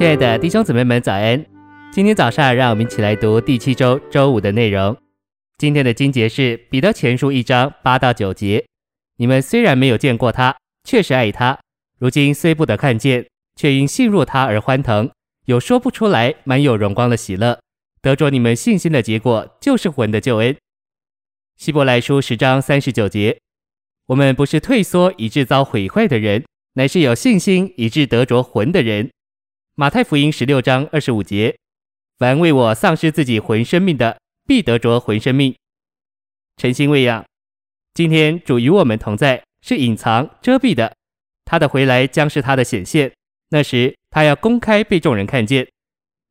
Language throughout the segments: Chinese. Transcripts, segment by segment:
亲爱的弟兄姊妹们，早安！今天早上，让我们一起来读第七周周五的内容。今天的经节是彼得前书一章八到九节。你们虽然没有见过他，确实爱他；如今虽不得看见，却因信入他而欢腾，有说不出来满有荣光的喜乐。得着你们信心的结果，就是魂的救恩。希伯来书十章三十九节。我们不是退缩以致遭毁坏的人，乃是有信心以致得着魂的人。马太福音十六章二十五节：凡为我丧失自己魂生命的，必得着魂生命。诚心喂养。今天主与我们同在，是隐藏遮蔽的，他的回来将是他的显现。那时他要公开被众人看见。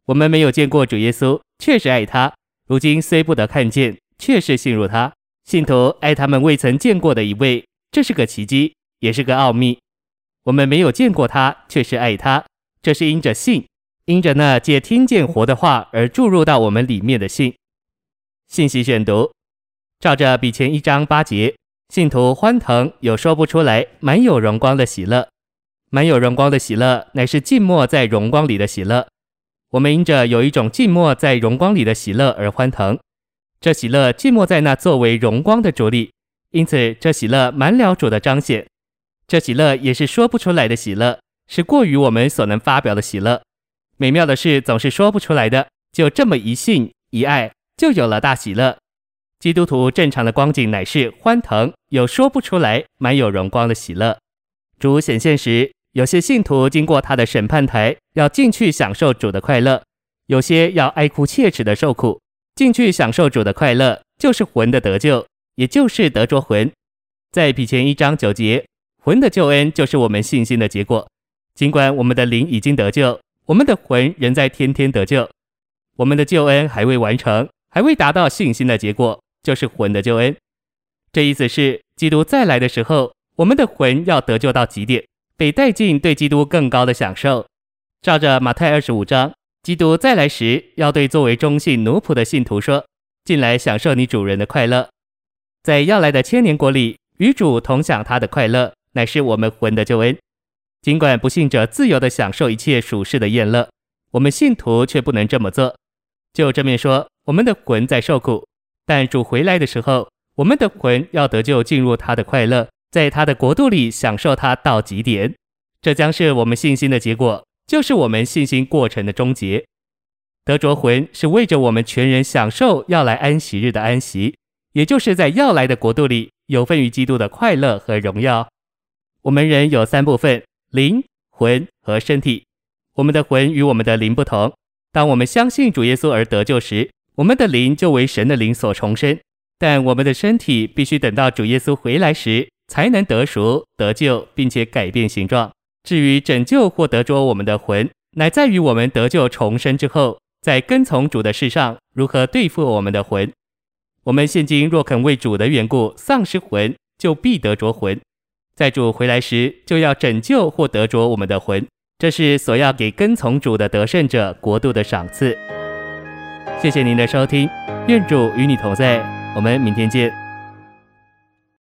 我们没有见过主耶稣，确实爱他；如今虽不得看见，确实信入他。信徒爱他们未曾见过的一位。这是个奇迹，也是个奥秘。我们没有见过他，却是爱他。这是因着信，因着那借听见活的话而注入到我们里面的信。信息选读，照着比前一章八节，信徒欢腾，有说不出来满有荣光的喜乐。满有荣光的喜乐，乃是静默在荣光里的喜乐。我们因着有一种静默在荣光里的喜乐而欢腾。这喜乐静默在那作为荣光的主里。因此，这喜乐满了主的彰显，这喜乐也是说不出来的喜乐，是过于我们所能发表的喜乐。美妙的事总是说不出来的，就这么一信一爱，就有了大喜乐。基督徒正常的光景乃是欢腾，有说不出来满有荣光的喜乐。主显现时，有些信徒经过他的审判台，要进去享受主的快乐；有些要哀哭切齿的受苦，进去享受主的快乐，就是魂的得救。也就是得着魂，在彼前一章九节，魂的救恩就是我们信心的结果。尽管我们的灵已经得救，我们的魂仍在天天得救。我们的救恩还未完成，还未达到信心的结果，就是魂的救恩。这意思是，基督再来的时候，我们的魂要得救到极点，被带进对基督更高的享受。照着马太二十五章，基督再来时，要对作为忠信奴仆的信徒说：“进来享受你主人的快乐。”在要来的千年国里，与主同享他的快乐，乃是我们魂的救恩。尽管不信者自由地享受一切属世的宴乐，我们信徒却不能这么做。就正面说，我们的魂在受苦，但主回来的时候，我们的魂要得救，进入他的快乐，在他的国度里享受他到极点。这将是我们信心的结果，就是我们信心过程的终结。得着魂是为着我们全人享受要来安息日的安息。也就是在要来的国度里有份于基督的快乐和荣耀。我们人有三部分：灵、魂和身体。我们的魂与我们的灵不同。当我们相信主耶稣而得救时，我们的灵就为神的灵所重生。但我们的身体必须等到主耶稣回来时，才能得赎、得救，并且改变形状。至于拯救或得着我们的魂，乃在于我们得救重生之后，在跟从主的事上如何对付我们的魂。我们现今若肯为主的缘故丧失魂，就必得着魂。在主回来时，就要拯救或得着我们的魂。这是所要给跟从主的得胜者国度的赏赐。谢谢您的收听，愿主与你同在，我们明天见。